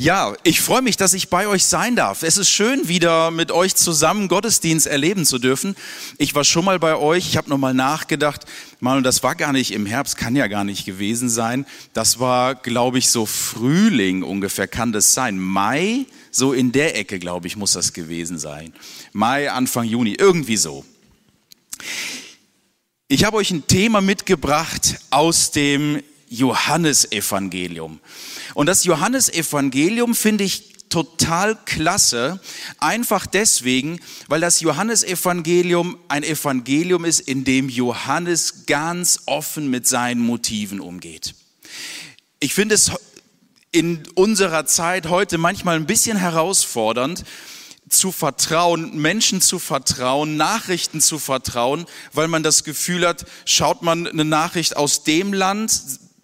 Ja, ich freue mich, dass ich bei euch sein darf. Es ist schön, wieder mit euch zusammen Gottesdienst erleben zu dürfen. Ich war schon mal bei euch, ich habe nochmal nachgedacht, mal, das war gar nicht im Herbst, kann ja gar nicht gewesen sein. Das war, glaube ich, so Frühling ungefähr, kann das sein. Mai, so in der Ecke, glaube ich, muss das gewesen sein. Mai, Anfang Juni, irgendwie so. Ich habe euch ein Thema mitgebracht aus dem Johannesevangelium. Und das Johannesevangelium finde ich total klasse, einfach deswegen, weil das Johannesevangelium ein Evangelium ist, in dem Johannes ganz offen mit seinen Motiven umgeht. Ich finde es in unserer Zeit heute manchmal ein bisschen herausfordernd, zu vertrauen, Menschen zu vertrauen, Nachrichten zu vertrauen, weil man das Gefühl hat, schaut man eine Nachricht aus dem Land,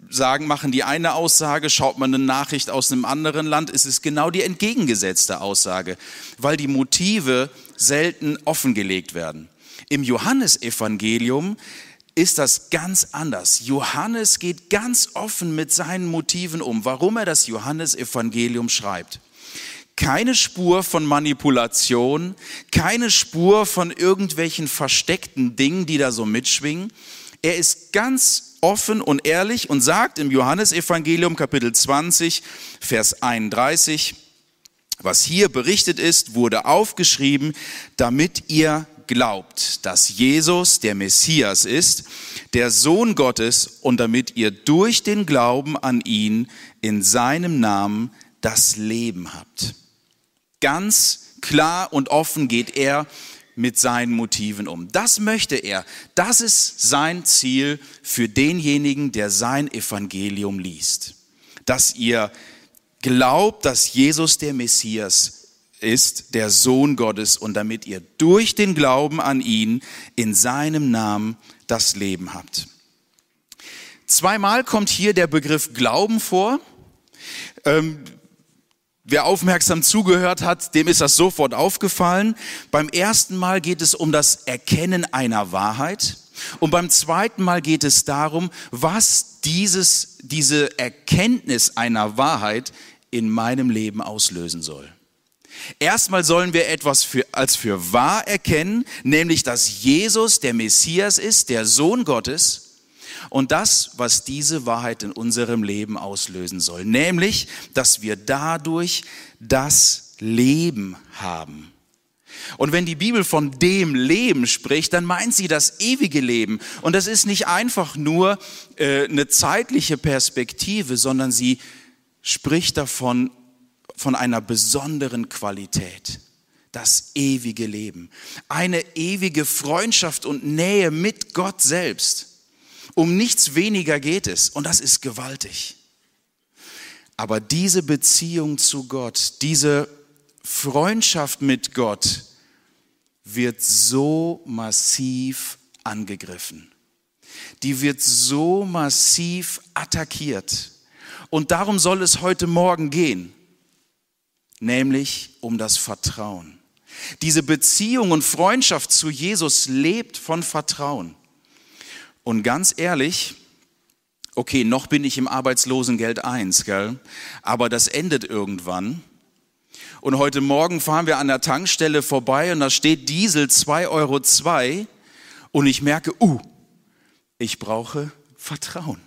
sagen, machen die eine Aussage, schaut man eine Nachricht aus einem anderen Land, ist es genau die entgegengesetzte Aussage, weil die Motive selten offengelegt werden. Im Johannesevangelium ist das ganz anders. Johannes geht ganz offen mit seinen Motiven um, warum er das Johannesevangelium schreibt. Keine Spur von Manipulation, keine Spur von irgendwelchen versteckten Dingen, die da so mitschwingen. Er ist ganz offen und ehrlich und sagt im Johannesevangelium Kapitel 20, Vers 31, was hier berichtet ist, wurde aufgeschrieben, damit ihr glaubt, dass Jesus der Messias ist, der Sohn Gottes, und damit ihr durch den Glauben an ihn in seinem Namen das Leben habt. Ganz klar und offen geht er mit seinen Motiven um. Das möchte er. Das ist sein Ziel für denjenigen, der sein Evangelium liest. Dass ihr glaubt, dass Jesus der Messias ist, der Sohn Gottes, und damit ihr durch den Glauben an ihn in seinem Namen das Leben habt. Zweimal kommt hier der Begriff Glauben vor. Ähm, Wer aufmerksam zugehört hat, dem ist das sofort aufgefallen. Beim ersten Mal geht es um das Erkennen einer Wahrheit. Und beim zweiten Mal geht es darum, was dieses, diese Erkenntnis einer Wahrheit in meinem Leben auslösen soll. Erstmal sollen wir etwas für, als für wahr erkennen, nämlich dass Jesus der Messias ist, der Sohn Gottes und das, was diese Wahrheit in unserem Leben auslösen soll, nämlich, dass wir dadurch das Leben haben. Und wenn die Bibel von dem Leben spricht, dann meint sie das ewige Leben. Und das ist nicht einfach nur äh, eine zeitliche Perspektive, sondern sie spricht davon, von einer besonderen Qualität. Das ewige Leben. Eine ewige Freundschaft und Nähe mit Gott selbst. Um nichts weniger geht es und das ist gewaltig. Aber diese Beziehung zu Gott, diese Freundschaft mit Gott wird so massiv angegriffen. Die wird so massiv attackiert. Und darum soll es heute Morgen gehen, nämlich um das Vertrauen. Diese Beziehung und Freundschaft zu Jesus lebt von Vertrauen. Und ganz ehrlich, okay, noch bin ich im Arbeitslosengeld 1, gell? aber das endet irgendwann. Und heute Morgen fahren wir an der Tankstelle vorbei und da steht Diesel 2,2 Euro und ich merke, uh, ich brauche Vertrauen.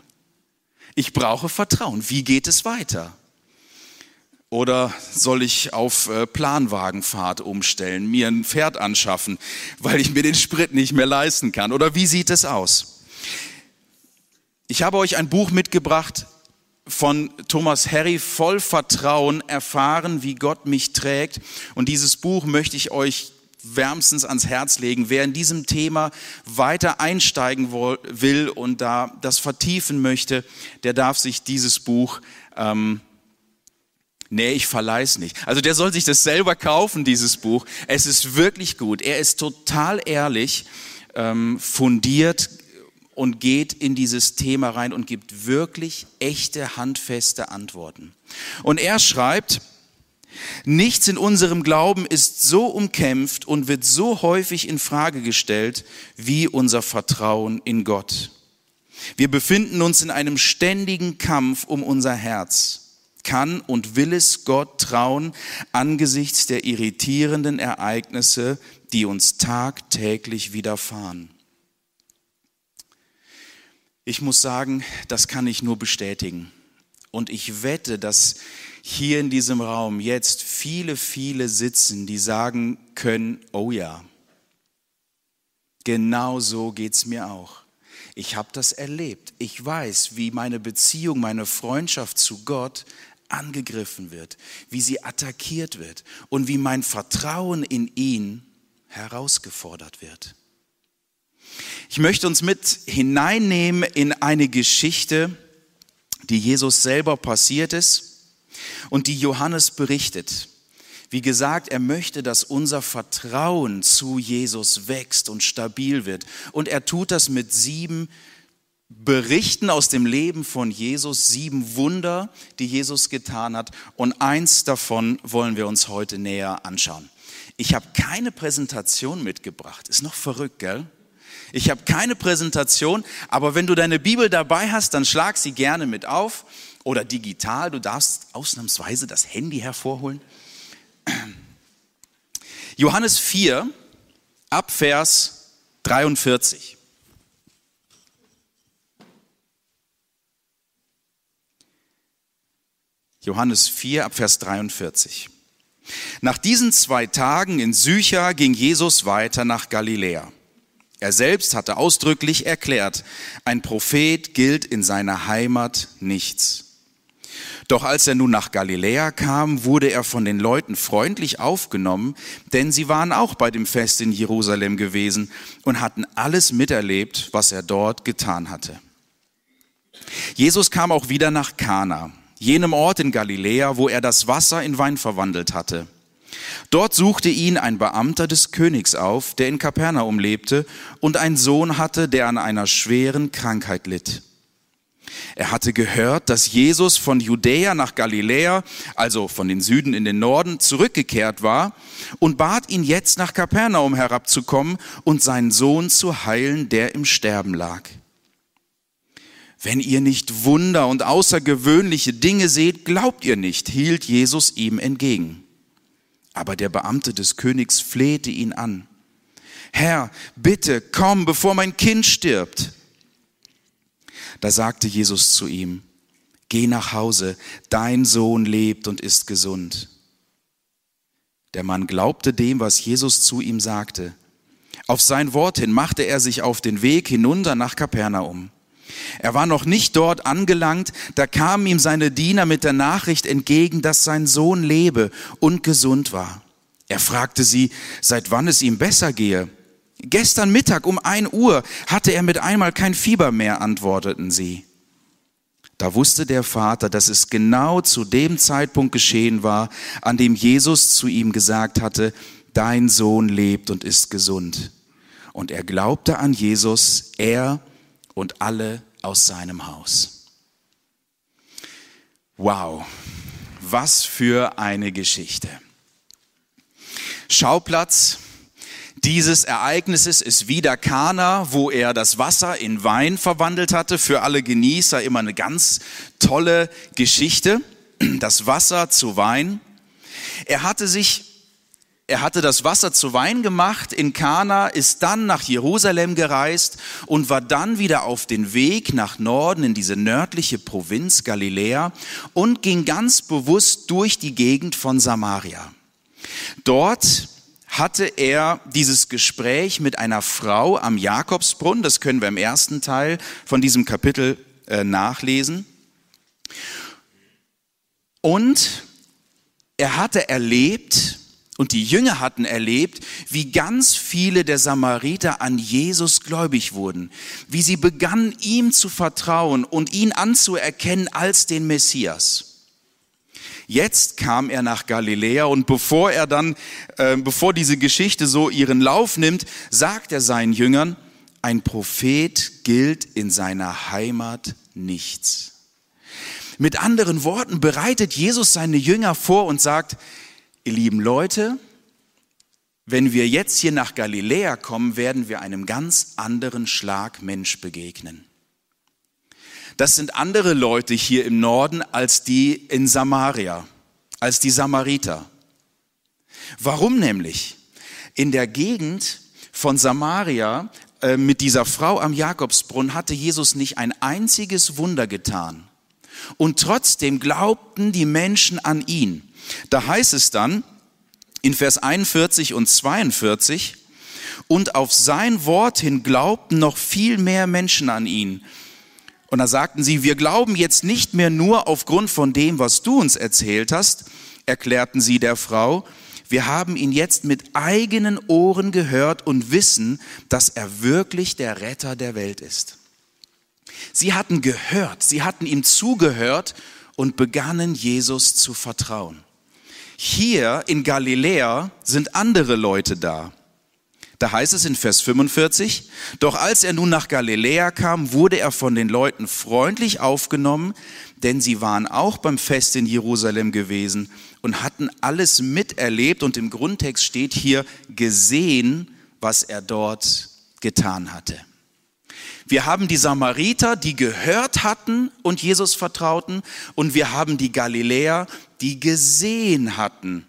Ich brauche Vertrauen. Wie geht es weiter? Oder soll ich auf äh, Planwagenfahrt umstellen, mir ein Pferd anschaffen, weil ich mir den Sprit nicht mehr leisten kann? Oder wie sieht es aus? Ich habe euch ein Buch mitgebracht von Thomas Harry, voll Vertrauen, erfahren, wie Gott mich trägt. Und dieses Buch möchte ich euch wärmstens ans Herz legen. Wer in diesem Thema weiter einsteigen will und da das vertiefen möchte, der darf sich dieses Buch ähm, Nee, ich verleih's nicht. Also der soll sich das selber kaufen, dieses Buch. Es ist wirklich gut. Er ist total ehrlich, ähm, fundiert und geht in dieses Thema rein und gibt wirklich echte, handfeste Antworten. Und er schreibt, Nichts in unserem Glauben ist so umkämpft und wird so häufig in Frage gestellt wie unser Vertrauen in Gott. Wir befinden uns in einem ständigen Kampf um unser Herz. Kann und will es Gott trauen angesichts der irritierenden Ereignisse, die uns tagtäglich widerfahren? Ich muss sagen, das kann ich nur bestätigen. Und ich wette, dass hier in diesem Raum jetzt viele, viele sitzen, die sagen können, oh ja, genau so geht's mir auch. Ich habe das erlebt. Ich weiß, wie meine Beziehung, meine Freundschaft zu Gott angegriffen wird, wie sie attackiert wird und wie mein Vertrauen in ihn herausgefordert wird. Ich möchte uns mit hineinnehmen in eine Geschichte, die Jesus selber passiert ist und die Johannes berichtet. Wie gesagt, er möchte, dass unser Vertrauen zu Jesus wächst und stabil wird. Und er tut das mit sieben Berichten aus dem Leben von Jesus, sieben Wunder, die Jesus getan hat. Und eins davon wollen wir uns heute näher anschauen. Ich habe keine Präsentation mitgebracht. Ist noch verrückt, gell? Ich habe keine Präsentation, aber wenn du deine Bibel dabei hast, dann schlag sie gerne mit auf oder digital. Du darfst ausnahmsweise das Handy hervorholen. Johannes 4 ab Vers 43. Johannes 4 ab Vers 43. Nach diesen zwei Tagen in Sycha ging Jesus weiter nach Galiläa. Er selbst hatte ausdrücklich erklärt, ein Prophet gilt in seiner Heimat nichts. Doch als er nun nach Galiläa kam, wurde er von den Leuten freundlich aufgenommen, denn sie waren auch bei dem Fest in Jerusalem gewesen und hatten alles miterlebt, was er dort getan hatte. Jesus kam auch wieder nach Kana, jenem Ort in Galiläa, wo er das Wasser in Wein verwandelt hatte. Dort suchte ihn ein Beamter des Königs auf, der in Kapernaum lebte und einen Sohn hatte, der an einer schweren Krankheit litt. Er hatte gehört, dass Jesus von Judäa nach Galiläa, also von den Süden in den Norden, zurückgekehrt war und bat ihn jetzt nach Kapernaum herabzukommen und seinen Sohn zu heilen, der im Sterben lag. Wenn ihr nicht Wunder und außergewöhnliche Dinge seht, glaubt ihr nicht, hielt Jesus ihm entgegen. Aber der Beamte des Königs flehte ihn an. Herr, bitte komm, bevor mein Kind stirbt. Da sagte Jesus zu ihm, Geh nach Hause, dein Sohn lebt und ist gesund. Der Mann glaubte dem, was Jesus zu ihm sagte. Auf sein Wort hin machte er sich auf den Weg hinunter nach Kapernaum. Er war noch nicht dort angelangt, da kamen ihm seine Diener mit der Nachricht entgegen, dass sein Sohn lebe und gesund war. Er fragte sie, seit wann es ihm besser gehe. Gestern Mittag um ein Uhr hatte er mit einmal kein Fieber mehr, antworteten sie. Da wusste der Vater, dass es genau zu dem Zeitpunkt geschehen war, an dem Jesus zu ihm gesagt hatte, dein Sohn lebt und ist gesund. Und er glaubte an Jesus, er und alle aus seinem Haus. Wow, was für eine Geschichte. Schauplatz dieses Ereignisses ist wieder Kana, wo er das Wasser in Wein verwandelt hatte. Für alle Genießer immer eine ganz tolle Geschichte. Das Wasser zu Wein. Er hatte sich er hatte das Wasser zu Wein gemacht in Kana, ist dann nach Jerusalem gereist und war dann wieder auf den Weg nach Norden in diese nördliche Provinz Galiläa und ging ganz bewusst durch die Gegend von Samaria. Dort hatte er dieses Gespräch mit einer Frau am Jakobsbrunnen. Das können wir im ersten Teil von diesem Kapitel äh, nachlesen. Und er hatte erlebt, und die Jünger hatten erlebt, wie ganz viele der Samariter an Jesus gläubig wurden, wie sie begannen, ihm zu vertrauen und ihn anzuerkennen als den Messias. Jetzt kam er nach Galiläa und bevor er dann, äh, bevor diese Geschichte so ihren Lauf nimmt, sagt er seinen Jüngern, ein Prophet gilt in seiner Heimat nichts. Mit anderen Worten bereitet Jesus seine Jünger vor und sagt, ihr lieben Leute, wenn wir jetzt hier nach Galiläa kommen, werden wir einem ganz anderen Schlag Mensch begegnen. Das sind andere Leute hier im Norden als die in Samaria, als die Samariter. Warum nämlich? In der Gegend von Samaria äh, mit dieser Frau am Jakobsbrunnen hatte Jesus nicht ein einziges Wunder getan. Und trotzdem glaubten die Menschen an ihn. Da heißt es dann, in Vers 41 und 42, und auf sein Wort hin glaubten noch viel mehr Menschen an ihn. Und da sagten sie, wir glauben jetzt nicht mehr nur aufgrund von dem, was du uns erzählt hast, erklärten sie der Frau, wir haben ihn jetzt mit eigenen Ohren gehört und wissen, dass er wirklich der Retter der Welt ist. Sie hatten gehört, sie hatten ihm zugehört und begannen Jesus zu vertrauen. Hier in Galiläa sind andere Leute da. Da heißt es in Vers 45, doch als er nun nach Galiläa kam, wurde er von den Leuten freundlich aufgenommen, denn sie waren auch beim Fest in Jerusalem gewesen und hatten alles miterlebt und im Grundtext steht hier gesehen, was er dort getan hatte. Wir haben die Samariter, die gehört hatten und Jesus vertrauten, und wir haben die Galiläer, die gesehen hatten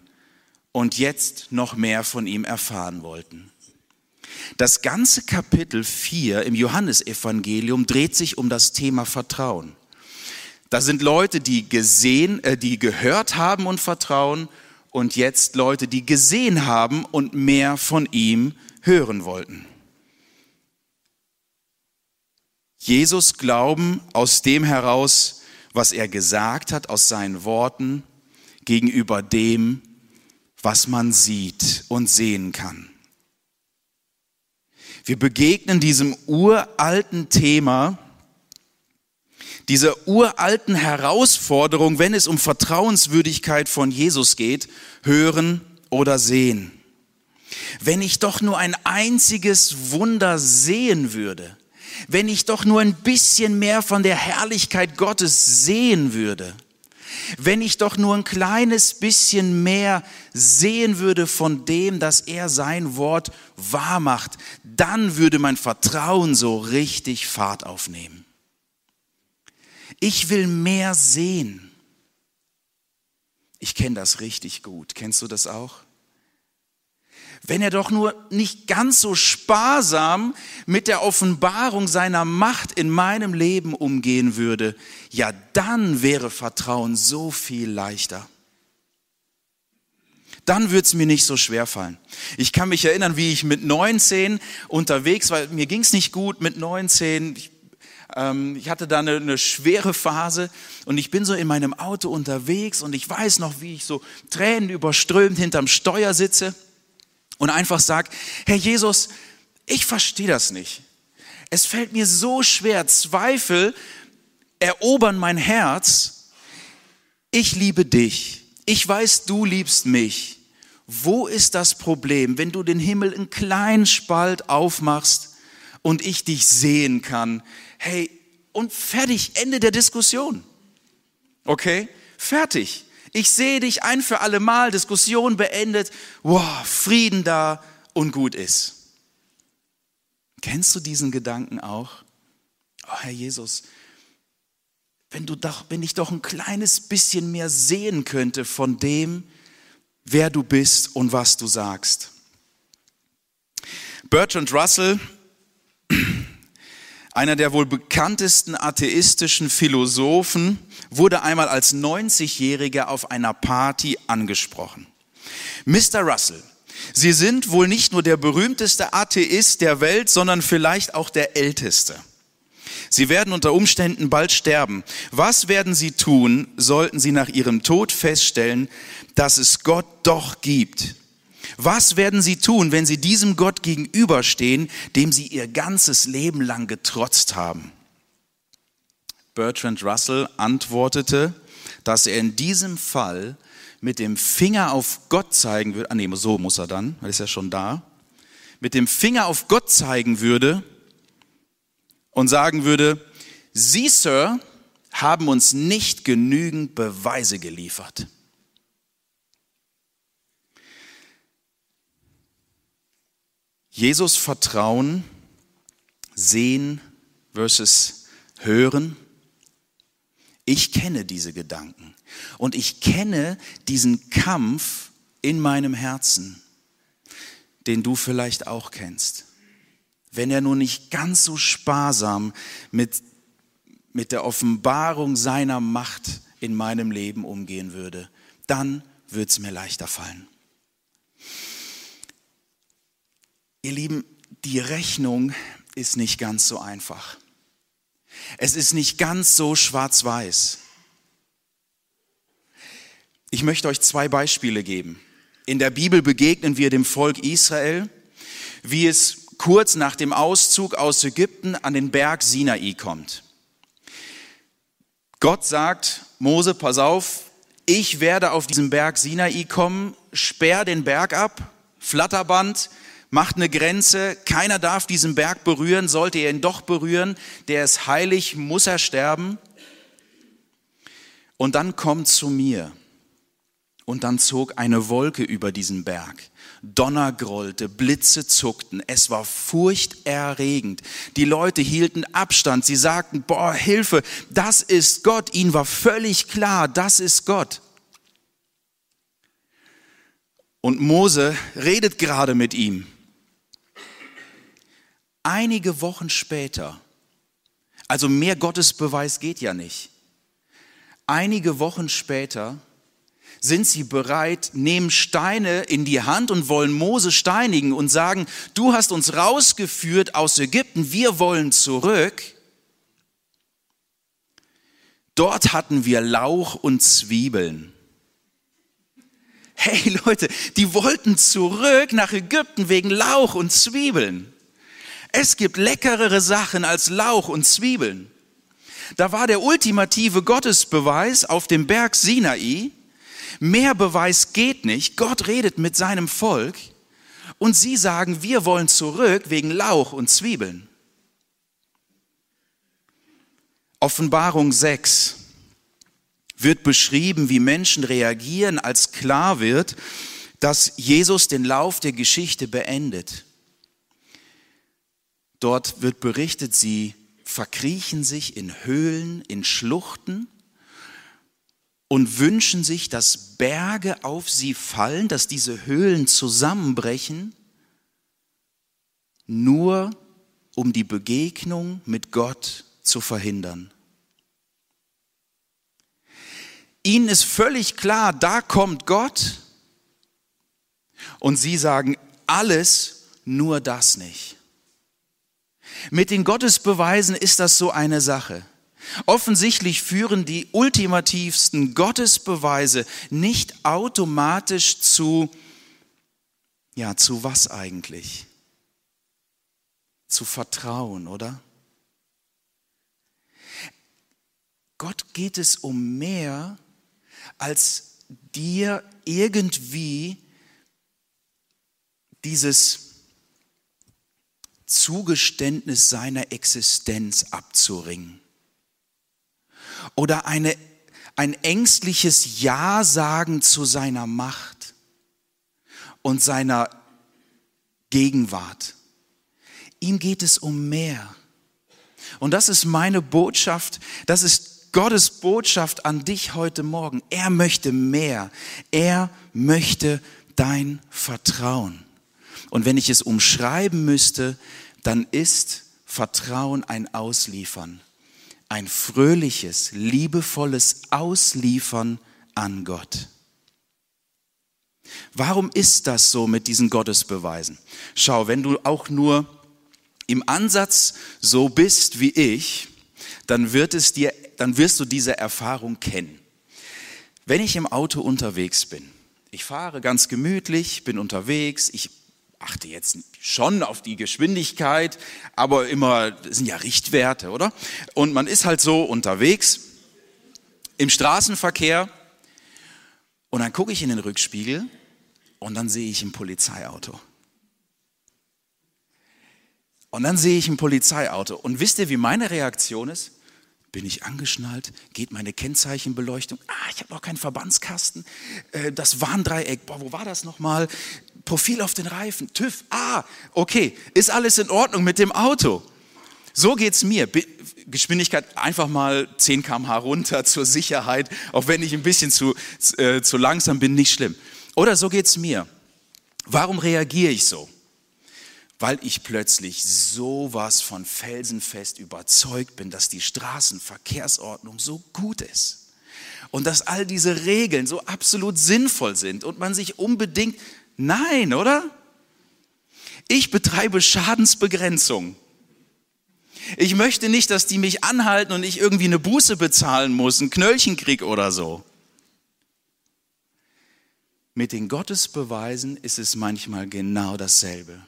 und jetzt noch mehr von ihm erfahren wollten. Das ganze Kapitel 4 im Johannesevangelium dreht sich um das Thema Vertrauen. Da sind Leute, die gesehen, äh, die gehört haben und vertrauen und jetzt Leute, die gesehen haben und mehr von ihm hören wollten. Jesus glauben aus dem heraus, was er gesagt hat, aus seinen Worten, gegenüber dem, was man sieht und sehen kann. Wir begegnen diesem uralten Thema, dieser uralten Herausforderung, wenn es um Vertrauenswürdigkeit von Jesus geht, hören oder sehen. Wenn ich doch nur ein einziges Wunder sehen würde, wenn ich doch nur ein bisschen mehr von der Herrlichkeit Gottes sehen würde, wenn ich doch nur ein kleines bisschen mehr sehen würde von dem, dass er sein Wort wahr macht, dann würde mein Vertrauen so richtig Fahrt aufnehmen. Ich will mehr sehen. Ich kenne das richtig gut. Kennst du das auch? Wenn er doch nur nicht ganz so sparsam mit der Offenbarung seiner Macht in meinem Leben umgehen würde, ja dann wäre Vertrauen so viel leichter. Dann würde es mir nicht so schwer fallen. Ich kann mich erinnern, wie ich mit 19 unterwegs war. Mir ging es nicht gut mit 19. Ich, ähm, ich hatte da eine, eine schwere Phase und ich bin so in meinem Auto unterwegs und ich weiß noch, wie ich so Tränen überströmt hinterm Steuer sitze und einfach sagt, Herr Jesus, ich verstehe das nicht. Es fällt mir so schwer, Zweifel erobern mein Herz. Ich liebe dich. Ich weiß, du liebst mich. Wo ist das Problem, wenn du den Himmel in kleinen Spalt aufmachst und ich dich sehen kann? Hey, und fertig, Ende der Diskussion. Okay? Fertig. Ich sehe dich ein für alle Mal, Diskussion beendet, wow, Frieden da und gut ist. Kennst du diesen Gedanken auch? Oh Herr Jesus, wenn, du doch, wenn ich doch ein kleines bisschen mehr sehen könnte von dem, wer du bist und was du sagst. Bertrand Russell, einer der wohl bekanntesten atheistischen Philosophen, wurde einmal als 90-Jähriger auf einer Party angesprochen. Mr. Russell, Sie sind wohl nicht nur der berühmteste Atheist der Welt, sondern vielleicht auch der älteste. Sie werden unter Umständen bald sterben. Was werden Sie tun, sollten Sie nach Ihrem Tod feststellen, dass es Gott doch gibt? Was werden Sie tun, wenn Sie diesem Gott gegenüberstehen, dem Sie Ihr ganzes Leben lang getrotzt haben? Bertrand Russell antwortete, dass er in diesem Fall mit dem Finger auf Gott zeigen würde, ah nee, so muss er dann, weil ist ja schon da, mit dem Finger auf Gott zeigen würde und sagen würde, Sie, Sir, haben uns nicht genügend Beweise geliefert. Jesus Vertrauen, sehen versus hören. Ich kenne diese Gedanken und ich kenne diesen Kampf in meinem Herzen, den du vielleicht auch kennst. Wenn er nur nicht ganz so sparsam mit, mit der Offenbarung seiner Macht in meinem Leben umgehen würde, dann würde es mir leichter fallen. Ihr Lieben, die Rechnung ist nicht ganz so einfach. Es ist nicht ganz so schwarz-weiß. Ich möchte euch zwei Beispiele geben. In der Bibel begegnen wir dem Volk Israel, wie es kurz nach dem Auszug aus Ägypten an den Berg Sinai kommt. Gott sagt, Mose, pass auf, ich werde auf diesen Berg Sinai kommen, sperr den Berg ab, Flatterband, macht eine Grenze, keiner darf diesen Berg berühren, sollte er ihn doch berühren, der ist heilig, muss er sterben. Und dann kommt zu mir. Und dann zog eine Wolke über diesen Berg. Donner grollte, Blitze zuckten, es war furchterregend. Die Leute hielten Abstand, sie sagten, boah, Hilfe, das ist Gott. Ihnen war völlig klar, das ist Gott. Und Mose redet gerade mit ihm. Einige Wochen später, also mehr Gottesbeweis geht ja nicht, einige Wochen später sind sie bereit, nehmen Steine in die Hand und wollen Mose steinigen und sagen, du hast uns rausgeführt aus Ägypten, wir wollen zurück. Dort hatten wir Lauch und Zwiebeln. Hey Leute, die wollten zurück nach Ägypten wegen Lauch und Zwiebeln. Es gibt leckerere Sachen als Lauch und Zwiebeln. Da war der ultimative Gottesbeweis auf dem Berg Sinai. Mehr Beweis geht nicht. Gott redet mit seinem Volk und sie sagen, wir wollen zurück wegen Lauch und Zwiebeln. Offenbarung 6 wird beschrieben, wie Menschen reagieren, als klar wird, dass Jesus den Lauf der Geschichte beendet. Dort wird berichtet, sie verkriechen sich in Höhlen, in Schluchten und wünschen sich, dass Berge auf sie fallen, dass diese Höhlen zusammenbrechen, nur um die Begegnung mit Gott zu verhindern. Ihnen ist völlig klar, da kommt Gott und sie sagen alles, nur das nicht. Mit den Gottesbeweisen ist das so eine Sache. Offensichtlich führen die ultimativsten Gottesbeweise nicht automatisch zu, ja, zu was eigentlich? Zu Vertrauen, oder? Gott geht es um mehr, als dir irgendwie dieses Zugeständnis seiner Existenz abzuringen. Oder eine, ein ängstliches Ja sagen zu seiner Macht und seiner Gegenwart. Ihm geht es um mehr. Und das ist meine Botschaft, das ist Gottes Botschaft an dich heute Morgen. Er möchte mehr. Er möchte dein Vertrauen. Und wenn ich es umschreiben müsste, dann ist Vertrauen ein Ausliefern, ein fröhliches, liebevolles Ausliefern an Gott. Warum ist das so mit diesen Gottesbeweisen? Schau, wenn du auch nur im Ansatz so bist wie ich, dann wird es dir, dann wirst du diese Erfahrung kennen. Wenn ich im Auto unterwegs bin, ich fahre ganz gemütlich, bin unterwegs, ich achte jetzt schon auf die Geschwindigkeit, aber immer, das sind ja Richtwerte, oder? Und man ist halt so unterwegs im Straßenverkehr und dann gucke ich in den Rückspiegel und dann sehe ich ein Polizeiauto. Und dann sehe ich ein Polizeiauto. Und wisst ihr, wie meine Reaktion ist? Bin ich angeschnallt? Geht meine Kennzeichenbeleuchtung? Ah, ich habe noch keinen Verbandskasten. Äh, das Warndreieck, boah, wo war das nochmal? Profil auf den Reifen, TÜV. Ah, okay, ist alles in Ordnung mit dem Auto? So geht's mir. Geschwindigkeit einfach mal 10 km/h runter zur Sicherheit, auch wenn ich ein bisschen zu, äh, zu langsam bin, nicht schlimm. Oder so geht's mir. Warum reagiere ich so? weil ich plötzlich sowas von felsenfest überzeugt bin, dass die Straßenverkehrsordnung so gut ist und dass all diese Regeln so absolut sinnvoll sind und man sich unbedingt, nein, oder? Ich betreibe Schadensbegrenzung. Ich möchte nicht, dass die mich anhalten und ich irgendwie eine Buße bezahlen muss, einen Knöllchenkrieg oder so. Mit den Gottesbeweisen ist es manchmal genau dasselbe.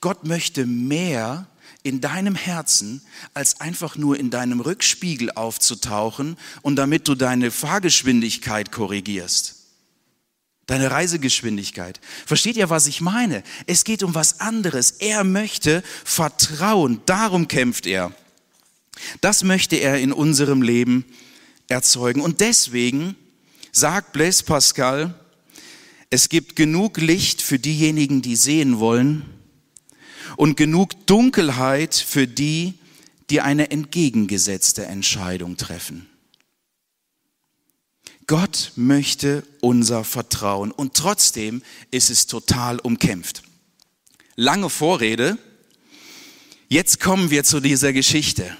Gott möchte mehr in deinem Herzen, als einfach nur in deinem Rückspiegel aufzutauchen und damit du deine Fahrgeschwindigkeit korrigierst. Deine Reisegeschwindigkeit. Versteht ihr, was ich meine? Es geht um was anderes. Er möchte Vertrauen. Darum kämpft er. Das möchte er in unserem Leben erzeugen. Und deswegen sagt Blaise Pascal, es gibt genug Licht für diejenigen, die sehen wollen und genug Dunkelheit für die, die eine entgegengesetzte Entscheidung treffen. Gott möchte unser Vertrauen und trotzdem ist es total umkämpft. Lange Vorrede, jetzt kommen wir zu dieser Geschichte.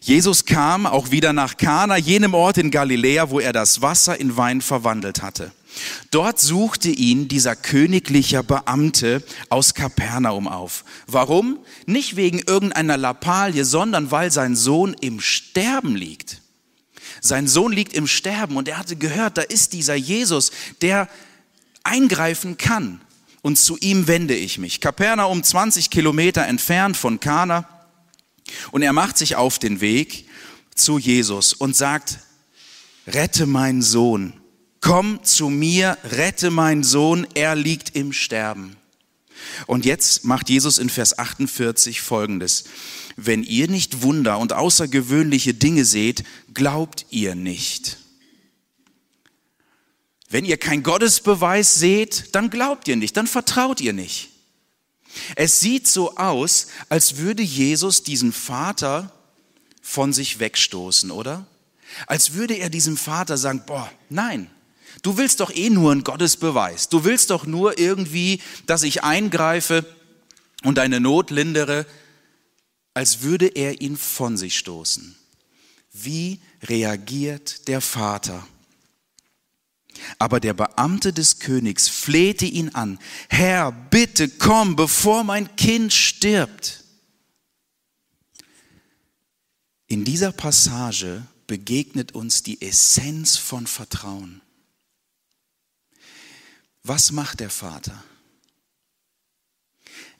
Jesus kam auch wieder nach Kana, jenem Ort in Galiläa, wo er das Wasser in Wein verwandelt hatte. Dort suchte ihn dieser königliche Beamte aus Kapernaum auf. Warum? Nicht wegen irgendeiner Lappalie, sondern weil sein Sohn im Sterben liegt. Sein Sohn liegt im Sterben und er hatte gehört, da ist dieser Jesus, der eingreifen kann. Und zu ihm wende ich mich. Kapernaum 20 Kilometer entfernt von Kana. Und er macht sich auf den Weg zu Jesus und sagt, rette meinen Sohn komm zu mir, rette meinen Sohn, er liegt im Sterben. Und jetzt macht Jesus in Vers 48 Folgendes. Wenn ihr nicht Wunder und außergewöhnliche Dinge seht, glaubt ihr nicht. Wenn ihr kein Gottesbeweis seht, dann glaubt ihr nicht, dann vertraut ihr nicht. Es sieht so aus, als würde Jesus diesen Vater von sich wegstoßen, oder? Als würde er diesem Vater sagen, boah, nein, Du willst doch eh nur einen Gottesbeweis. Du willst doch nur irgendwie, dass ich eingreife und deine Not lindere, als würde er ihn von sich stoßen. Wie reagiert der Vater? Aber der Beamte des Königs flehte ihn an, Herr, bitte komm, bevor mein Kind stirbt. In dieser Passage begegnet uns die Essenz von Vertrauen. Was macht der Vater?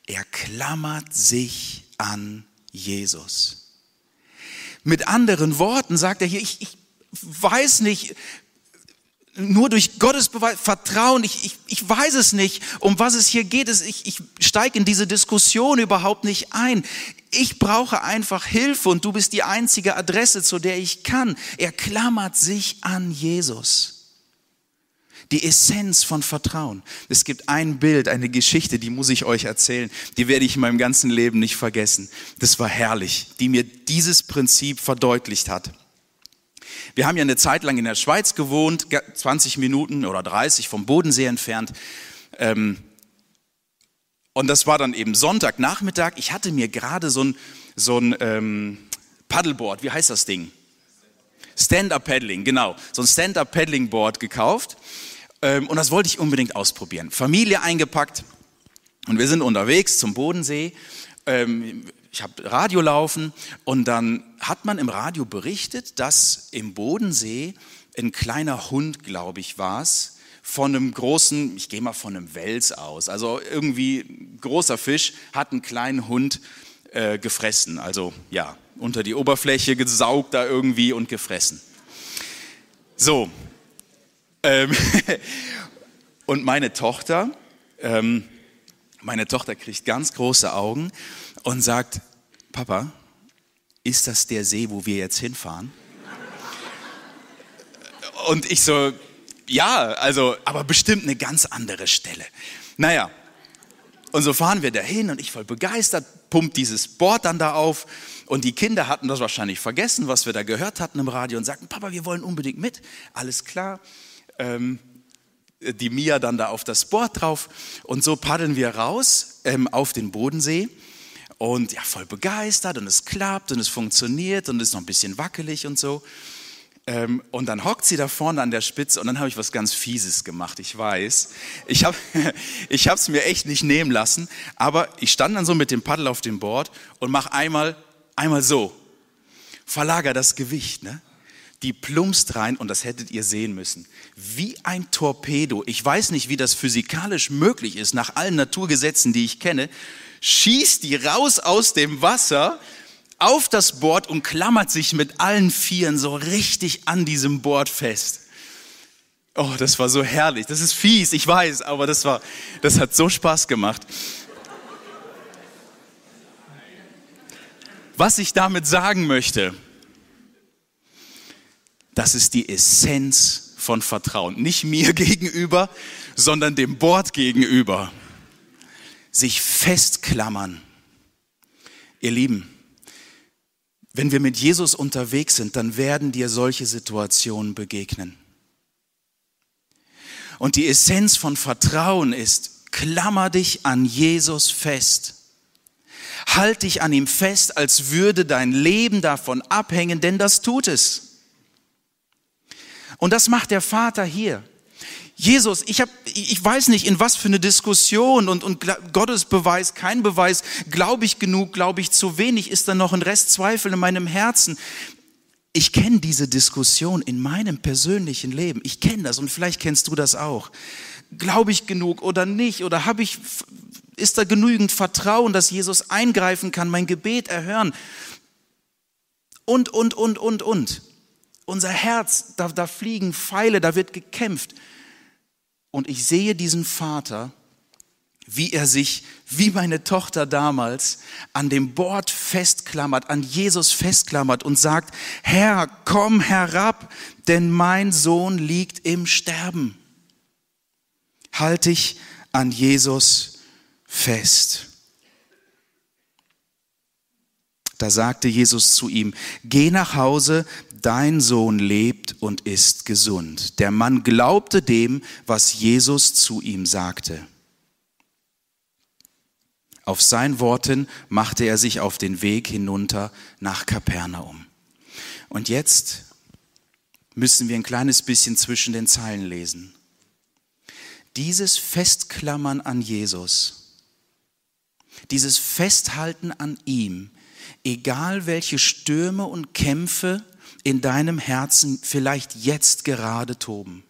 Er klammert sich an Jesus. Mit anderen Worten sagt er hier, ich, ich weiß nicht, nur durch Gottes Vertrauen, ich, ich, ich weiß es nicht, um was es hier geht. Ich, ich steige in diese Diskussion überhaupt nicht ein. Ich brauche einfach Hilfe und du bist die einzige Adresse, zu der ich kann. Er klammert sich an Jesus. Die Essenz von Vertrauen. Es gibt ein Bild, eine Geschichte, die muss ich euch erzählen. Die werde ich in meinem ganzen Leben nicht vergessen. Das war herrlich, die mir dieses Prinzip verdeutlicht hat. Wir haben ja eine Zeit lang in der Schweiz gewohnt, 20 Minuten oder 30 vom Bodensee entfernt. Ähm, und das war dann eben Sonntagnachmittag. Ich hatte mir gerade so ein, so ein ähm, Paddleboard, wie heißt das Ding? Stand-Up-Paddling, genau. So ein Stand-Up-Paddling-Board gekauft. Ähm, und das wollte ich unbedingt ausprobieren. Familie eingepackt und wir sind unterwegs zum Bodensee. Ähm, ich habe Radio laufen und dann hat man im Radio berichtet, dass im Bodensee ein kleiner Hund, glaube ich, war es, von einem großen, ich gehe mal von einem Wels aus, also irgendwie großer Fisch hat einen kleinen Hund äh, gefressen. Also ja, unter die Oberfläche gesaugt da irgendwie und gefressen. So. Ähm, und meine Tochter, ähm, meine Tochter kriegt ganz große Augen und sagt, Papa, ist das der See, wo wir jetzt hinfahren? Und ich so, ja, also, aber bestimmt eine ganz andere Stelle. Naja, und so fahren wir dahin und ich voll begeistert, pumpt dieses Board dann da auf und die Kinder hatten das wahrscheinlich vergessen, was wir da gehört hatten im Radio und sagten, Papa, wir wollen unbedingt mit. Alles klar. Ähm, die Mia dann da auf das Board drauf und so paddeln wir raus ähm, auf den Bodensee und ja, voll begeistert und es klappt und es funktioniert und es ist noch ein bisschen wackelig und so. Ähm, und dann hockt sie da vorne an der Spitze und dann habe ich was ganz Fieses gemacht, ich weiß. Ich habe es mir echt nicht nehmen lassen, aber ich stand dann so mit dem Paddel auf dem Board und mache einmal, einmal so. Verlager das Gewicht, ne? Die plumpst rein und das hättet ihr sehen müssen. Wie ein Torpedo. Ich weiß nicht, wie das physikalisch möglich ist, nach allen Naturgesetzen, die ich kenne. Schießt die raus aus dem Wasser auf das Board und klammert sich mit allen Vieren so richtig an diesem Board fest. Oh, das war so herrlich. Das ist fies, ich weiß, aber das war, das hat so Spaß gemacht. Was ich damit sagen möchte, das ist die Essenz von Vertrauen. Nicht mir gegenüber, sondern dem Board gegenüber. Sich festklammern. Ihr Lieben, wenn wir mit Jesus unterwegs sind, dann werden dir solche Situationen begegnen. Und die Essenz von Vertrauen ist, klammer dich an Jesus fest. Halt dich an ihm fest, als würde dein Leben davon abhängen, denn das tut es. Und das macht der Vater hier. Jesus, ich, hab, ich weiß nicht, in was für eine Diskussion und, und Gottes Beweis, kein Beweis, glaube ich genug, glaube ich zu wenig, ist da noch ein Rest Zweifel in meinem Herzen. Ich kenne diese Diskussion in meinem persönlichen Leben. Ich kenne das und vielleicht kennst du das auch. Glaube ich genug oder nicht? Oder habe ich, ist da genügend Vertrauen, dass Jesus eingreifen kann, mein Gebet erhören? Und, und, und, und, und. Unser Herz, da, da fliegen Pfeile, da wird gekämpft. Und ich sehe diesen Vater, wie er sich, wie meine Tochter damals, an dem Bord festklammert, an Jesus festklammert und sagt, Herr, komm herab, denn mein Sohn liegt im Sterben. Halte ich an Jesus fest. Da sagte Jesus zu ihm, geh nach Hause, dein Sohn lebt und ist gesund. Der Mann glaubte dem, was Jesus zu ihm sagte. Auf sein Worten machte er sich auf den Weg hinunter nach Kapernaum. Und jetzt müssen wir ein kleines bisschen zwischen den Zeilen lesen. Dieses Festklammern an Jesus, dieses Festhalten an ihm, egal welche Stürme und Kämpfe in deinem Herzen vielleicht jetzt gerade toben.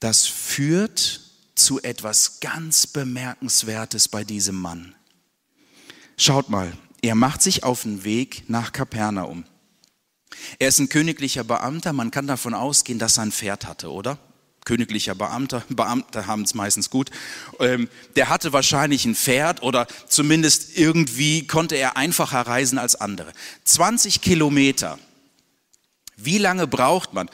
Das führt zu etwas ganz Bemerkenswertes bei diesem Mann. Schaut mal, er macht sich auf den Weg nach Kapernaum. Er ist ein königlicher Beamter, man kann davon ausgehen, dass er ein Pferd hatte, oder? Königlicher Beamter, Beamte haben es meistens gut, ähm, der hatte wahrscheinlich ein Pferd oder zumindest irgendwie konnte er einfacher reisen als andere. 20 Kilometer. Wie lange braucht man?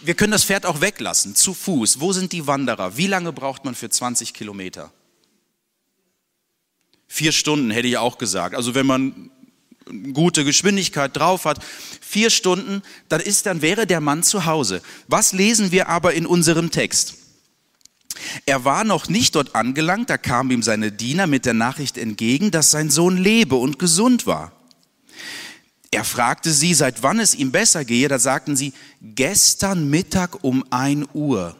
Wir können das Pferd auch weglassen, zu Fuß. Wo sind die Wanderer? Wie lange braucht man für 20 Kilometer? Vier Stunden hätte ich auch gesagt. Also wenn man gute Geschwindigkeit drauf hat, vier Stunden, dann ist, dann wäre der Mann zu Hause. Was lesen wir aber in unserem Text? Er war noch nicht dort angelangt, da kamen ihm seine Diener mit der Nachricht entgegen, dass sein Sohn lebe und gesund war. Er fragte sie, seit wann es ihm besser gehe, da sagten sie, gestern Mittag um ein Uhr.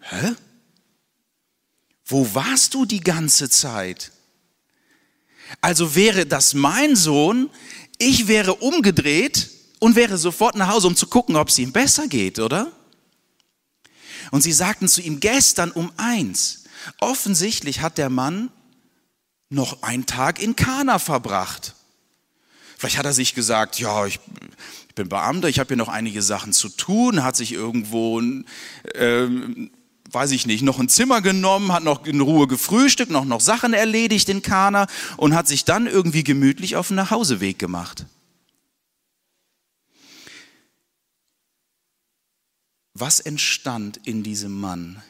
Hä? Wo warst du die ganze Zeit? Also wäre das mein Sohn, ich wäre umgedreht und wäre sofort nach Hause, um zu gucken, ob es ihm besser geht, oder? Und sie sagten zu ihm gestern um eins. Offensichtlich hat der Mann noch einen Tag in Kana verbracht. Vielleicht hat er sich gesagt, ja, ich, ich bin Beamter, ich habe hier noch einige Sachen zu tun, hat sich irgendwo, äh, weiß ich nicht, noch ein Zimmer genommen, hat noch in Ruhe gefrühstückt, noch, noch Sachen erledigt in Kana und hat sich dann irgendwie gemütlich auf den Nachhauseweg gemacht. Was entstand in diesem Mann?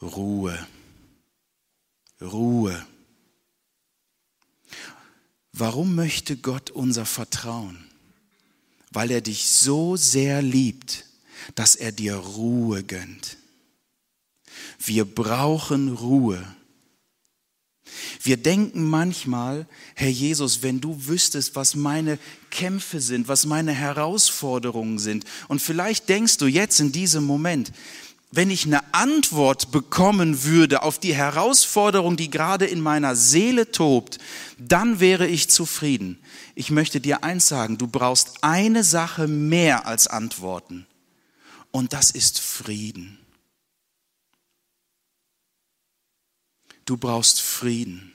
Ruhe. Ruhe. Warum möchte Gott unser Vertrauen? Weil er dich so sehr liebt, dass er dir Ruhe gönnt. Wir brauchen Ruhe. Wir denken manchmal, Herr Jesus, wenn du wüsstest, was meine Kämpfe sind, was meine Herausforderungen sind, und vielleicht denkst du jetzt in diesem Moment, wenn ich eine Antwort bekommen würde auf die Herausforderung, die gerade in meiner Seele tobt, dann wäre ich zufrieden. Ich möchte dir eins sagen, du brauchst eine Sache mehr als Antworten. Und das ist Frieden. Du brauchst Frieden.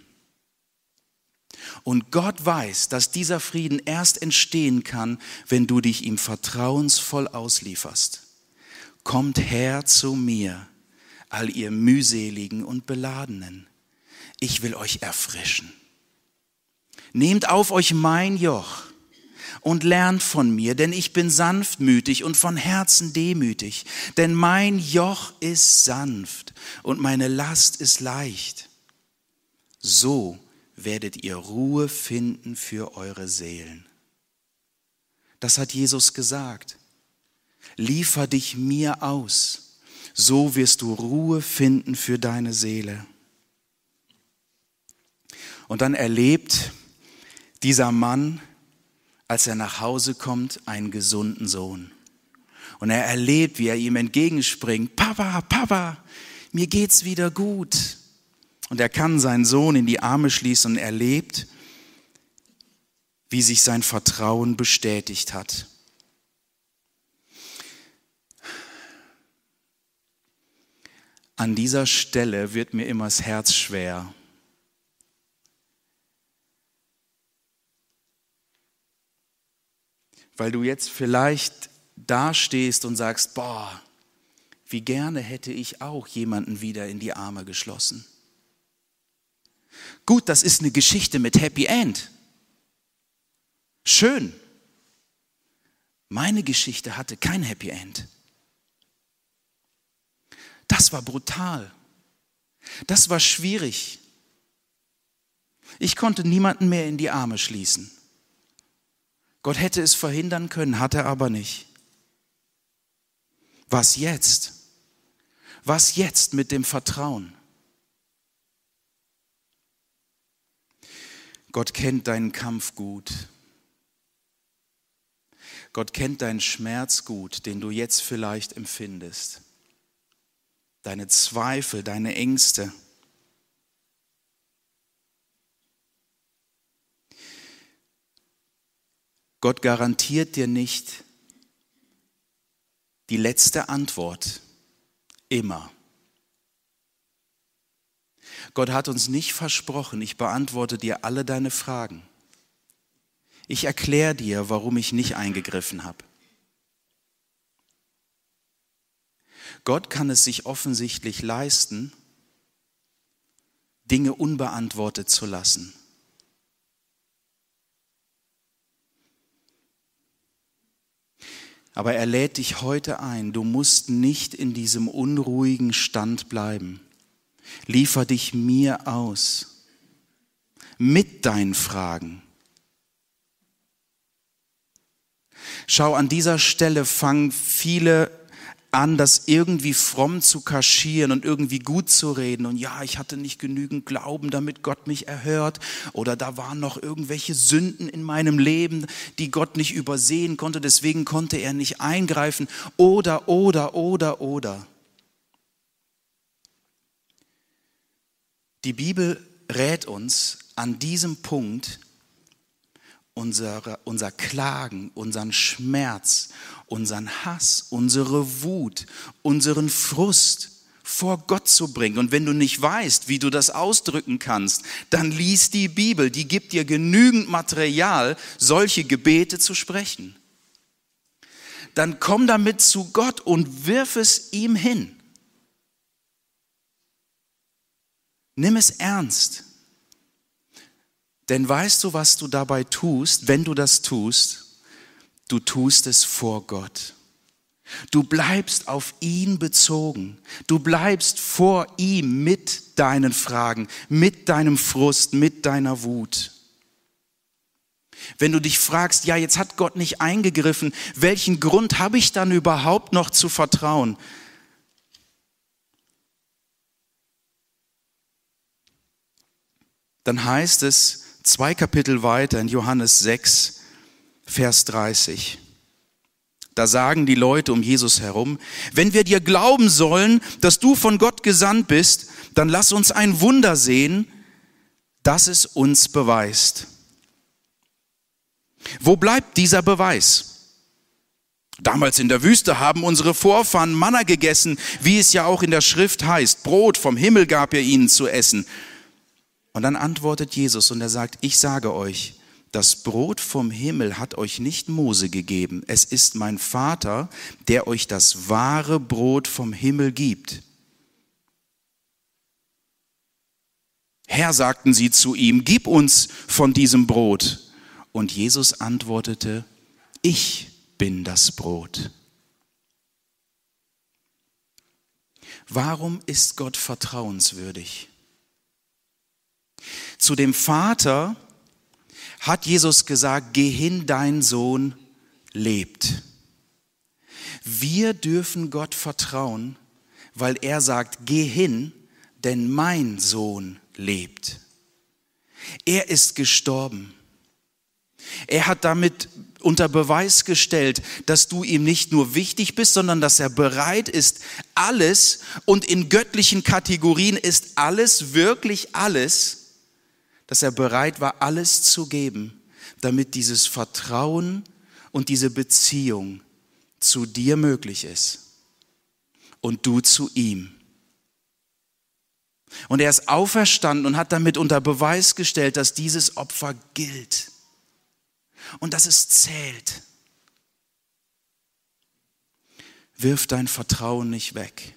Und Gott weiß, dass dieser Frieden erst entstehen kann, wenn du dich ihm vertrauensvoll auslieferst. Kommt her zu mir, all ihr mühseligen und beladenen. Ich will euch erfrischen. Nehmt auf euch mein Joch und lernt von mir, denn ich bin sanftmütig und von Herzen demütig. Denn mein Joch ist sanft und meine Last ist leicht. So werdet ihr Ruhe finden für eure Seelen. Das hat Jesus gesagt liefer dich mir aus, so wirst du Ruhe finden für deine Seele. Und dann erlebt dieser Mann, als er nach Hause kommt, einen gesunden Sohn. Und er erlebt, wie er ihm entgegenspringt, Papa, Papa, mir geht's wieder gut. Und er kann seinen Sohn in die Arme schließen und erlebt, wie sich sein Vertrauen bestätigt hat. An dieser Stelle wird mir immer das Herz schwer. Weil du jetzt vielleicht dastehst und sagst, boah, wie gerne hätte ich auch jemanden wieder in die Arme geschlossen. Gut, das ist eine Geschichte mit Happy End. Schön. Meine Geschichte hatte kein Happy End. Das war brutal. Das war schwierig. Ich konnte niemanden mehr in die Arme schließen. Gott hätte es verhindern können, hat er aber nicht. Was jetzt? Was jetzt mit dem Vertrauen? Gott kennt deinen Kampf gut. Gott kennt deinen Schmerz gut, den du jetzt vielleicht empfindest deine Zweifel, deine Ängste. Gott garantiert dir nicht die letzte Antwort immer. Gott hat uns nicht versprochen, ich beantworte dir alle deine Fragen. Ich erkläre dir, warum ich nicht eingegriffen habe. Gott kann es sich offensichtlich leisten, Dinge unbeantwortet zu lassen. Aber er lädt dich heute ein, du musst nicht in diesem unruhigen Stand bleiben. Liefer dich mir aus mit deinen Fragen. Schau, an dieser Stelle fangen viele an, das irgendwie fromm zu kaschieren und irgendwie gut zu reden. Und ja, ich hatte nicht genügend Glauben, damit Gott mich erhört. Oder da waren noch irgendwelche Sünden in meinem Leben, die Gott nicht übersehen konnte. Deswegen konnte er nicht eingreifen. Oder, oder, oder, oder. Die Bibel rät uns an diesem Punkt, unsere, unser Klagen, unseren Schmerz, unseren Hass, unsere Wut, unseren Frust vor Gott zu bringen. Und wenn du nicht weißt, wie du das ausdrücken kannst, dann lies die Bibel. Die gibt dir genügend Material, solche Gebete zu sprechen. Dann komm damit zu Gott und wirf es ihm hin. Nimm es ernst. Denn weißt du, was du dabei tust, wenn du das tust? Du tust es vor Gott. Du bleibst auf ihn bezogen. Du bleibst vor ihm mit deinen Fragen, mit deinem Frust, mit deiner Wut. Wenn du dich fragst, ja, jetzt hat Gott nicht eingegriffen, welchen Grund habe ich dann überhaupt noch zu vertrauen? Dann heißt es, zwei Kapitel weiter in Johannes 6, Vers 30. Da sagen die Leute um Jesus herum, wenn wir dir glauben sollen, dass du von Gott gesandt bist, dann lass uns ein Wunder sehen, das es uns beweist. Wo bleibt dieser Beweis? Damals in der Wüste haben unsere Vorfahren Manna gegessen, wie es ja auch in der Schrift heißt. Brot vom Himmel gab er ihnen zu essen. Und dann antwortet Jesus und er sagt, ich sage euch, das Brot vom Himmel hat euch nicht Mose gegeben, es ist mein Vater, der euch das wahre Brot vom Himmel gibt. Herr, sagten sie zu ihm, gib uns von diesem Brot. Und Jesus antwortete, ich bin das Brot. Warum ist Gott vertrauenswürdig? Zu dem Vater hat Jesus gesagt, geh hin, dein Sohn lebt. Wir dürfen Gott vertrauen, weil er sagt, geh hin, denn mein Sohn lebt. Er ist gestorben. Er hat damit unter Beweis gestellt, dass du ihm nicht nur wichtig bist, sondern dass er bereit ist, alles und in göttlichen Kategorien ist alles, wirklich alles, dass er bereit war, alles zu geben, damit dieses Vertrauen und diese Beziehung zu dir möglich ist und du zu ihm. Und er ist auferstanden und hat damit unter Beweis gestellt, dass dieses Opfer gilt und dass es zählt. Wirf dein Vertrauen nicht weg.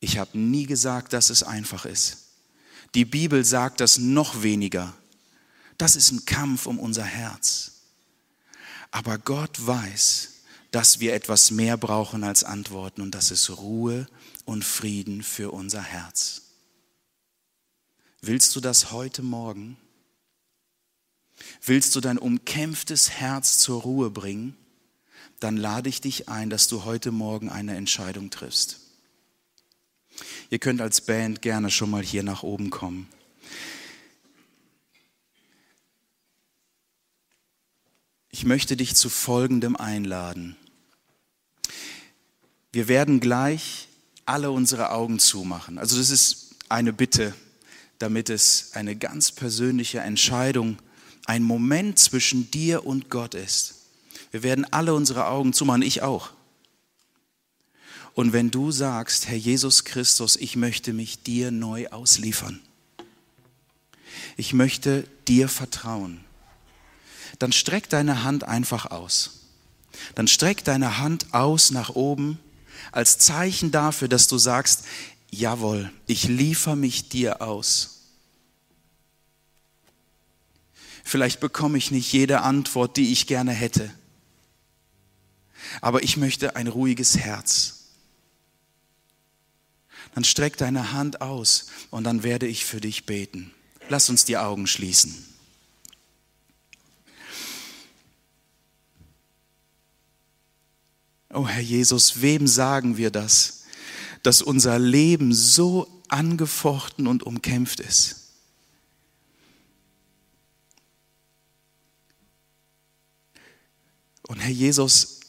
Ich habe nie gesagt, dass es einfach ist. Die Bibel sagt das noch weniger. Das ist ein Kampf um unser Herz. Aber Gott weiß, dass wir etwas mehr brauchen als Antworten und das ist Ruhe und Frieden für unser Herz. Willst du das heute Morgen? Willst du dein umkämpftes Herz zur Ruhe bringen? Dann lade ich dich ein, dass du heute Morgen eine Entscheidung triffst. Ihr könnt als Band gerne schon mal hier nach oben kommen. Ich möchte dich zu Folgendem einladen. Wir werden gleich alle unsere Augen zumachen. Also das ist eine Bitte, damit es eine ganz persönliche Entscheidung, ein Moment zwischen dir und Gott ist. Wir werden alle unsere Augen zumachen, ich auch. Und wenn du sagst, Herr Jesus Christus, ich möchte mich dir neu ausliefern, ich möchte dir vertrauen, dann streck deine Hand einfach aus. Dann streck deine Hand aus nach oben als Zeichen dafür, dass du sagst, jawohl, ich liefere mich dir aus. Vielleicht bekomme ich nicht jede Antwort, die ich gerne hätte, aber ich möchte ein ruhiges Herz dann streck deine Hand aus und dann werde ich für dich beten. Lass uns die Augen schließen. Oh Herr Jesus, wem sagen wir das, dass unser Leben so angefochten und umkämpft ist? Und Herr Jesus,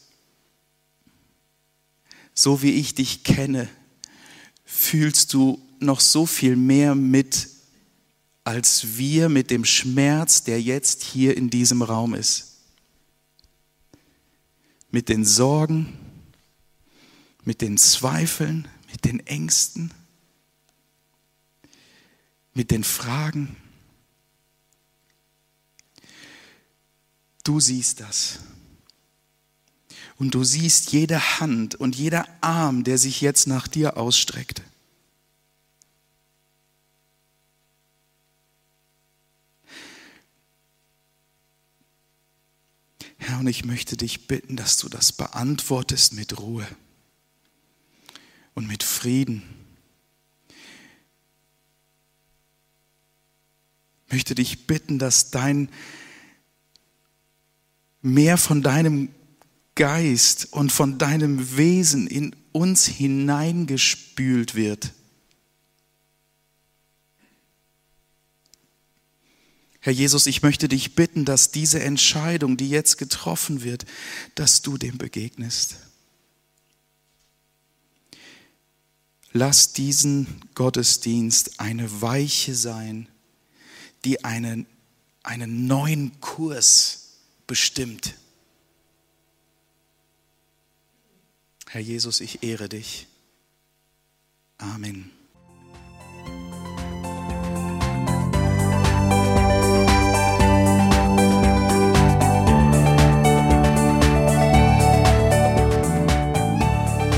so wie ich dich kenne, fühlst du noch so viel mehr mit als wir mit dem Schmerz, der jetzt hier in diesem Raum ist. Mit den Sorgen, mit den Zweifeln, mit den Ängsten, mit den Fragen. Du siehst das. Und du siehst jede Hand und jeder Arm, der sich jetzt nach dir ausstreckt. Herr, und ich möchte dich bitten, dass du das beantwortest mit Ruhe und mit Frieden. Ich möchte dich bitten, dass dein mehr von deinem Geist und von deinem Wesen in uns hineingespült wird. Herr Jesus, ich möchte dich bitten, dass diese Entscheidung, die jetzt getroffen wird, dass du dem begegnest. Lass diesen Gottesdienst eine Weiche sein, die einen, einen neuen Kurs bestimmt. Herr Jesus, ich ehre dich. Amen.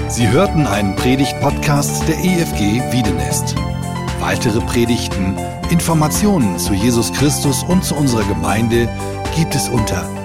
Sie hörten einen Predigt-Podcast der EFG Wiedenest. Weitere Predigten, Informationen zu Jesus Christus und zu unserer Gemeinde gibt es unter